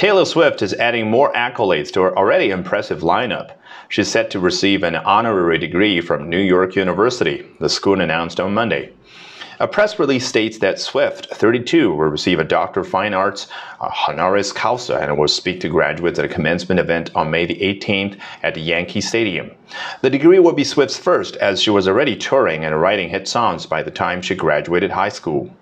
Taylor Swift is adding more accolades to her already impressive lineup. She's set to receive an honorary degree from New York University, the school announced on Monday. A press release states that Swift, 32, will receive a Doctor of Fine Arts uh, honoris causa and will speak to graduates at a commencement event on May the 18th at Yankee Stadium. The degree will be Swift's first, as she was already touring and writing hit songs by the time she graduated high school.